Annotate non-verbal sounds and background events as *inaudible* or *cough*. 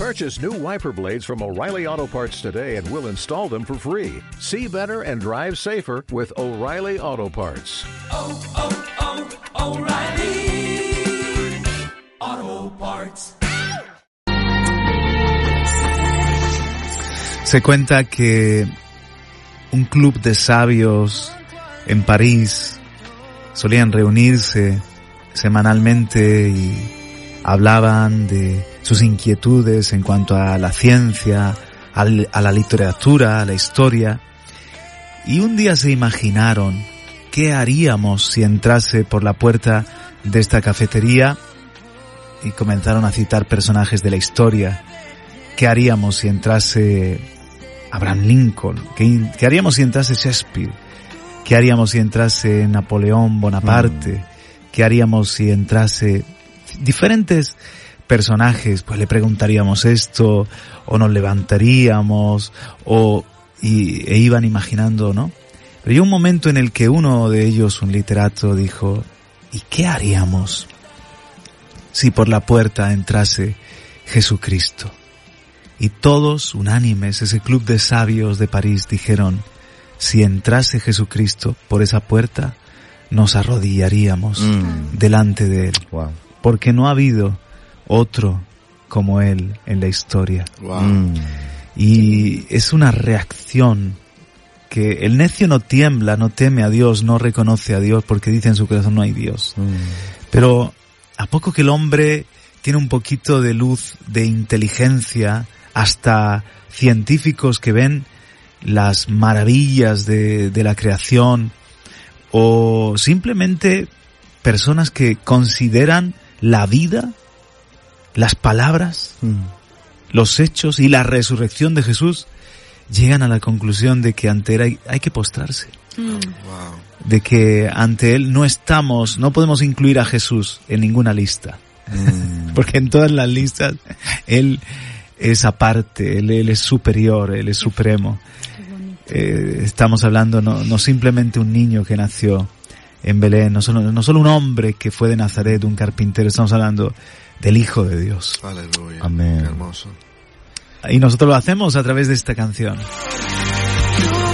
Purchase new wiper blades from O'Reilly Auto Parts today and we'll install them for free. See better and drive safer with O'Reilly Auto Parts. oh, oh, oh O'Reilly Auto Parts. Se cuenta que un club de sabios en París solían reunirse semanalmente y hablaban de sus inquietudes en cuanto a la ciencia, al- a la literatura, a la historia. Y un día se imaginaron qué haríamos si entrase por la puerta de esta cafetería y comenzaron a citar personajes de la historia. ¿Qué haríamos si entrase Abraham Lincoln? ¿Qué, qué haríamos si entrase Shakespeare? ¿Qué haríamos si entrase Napoleón Bonaparte? ¿Qué haríamos si entrase diferentes personajes? Pues le preguntaríamos esto, o nos levantaríamos, o y, e iban imaginando, ¿no? Pero un momento en el que uno de ellos, un literato, dijo, ¿y qué haríamos si por la puerta entrase Jesucristo? Y todos, unánimes, ese club de sabios de París, dijeron, si entrase Jesucristo por esa puerta, nos arrodillaríamos Mm. delante de Él, Wow. porque no ha habido otro como Él en la historia. Mm. Y es una reacción que el necio no tiembla, no teme a Dios, no reconoce a Dios porque dice en su corazón no hay Dios. Mm. Pero a poco que el hombre tiene un poquito de luz, de inteligencia, hasta científicos que ven las maravillas de, de la creación, o simplemente personas que consideran la vida, las palabras, Mm. los hechos y la resurrección de Jesús, llegan a la conclusión de que ante él hay, hay que postrarse de que ante él no estamos, no podemos incluir a Jesús en ninguna lista. Mm. *laughs* Porque en todas las listas él es aparte, él, él es superior, él es supremo. Eh, estamos hablando no, no simplemente un niño que nació en Belén, no solo, no solo un hombre que fue de Nazaret, un carpintero, estamos hablando del Hijo de Dios. Aleluya. Amén. Qué hermoso. Y nosotros lo hacemos a través de esta canción.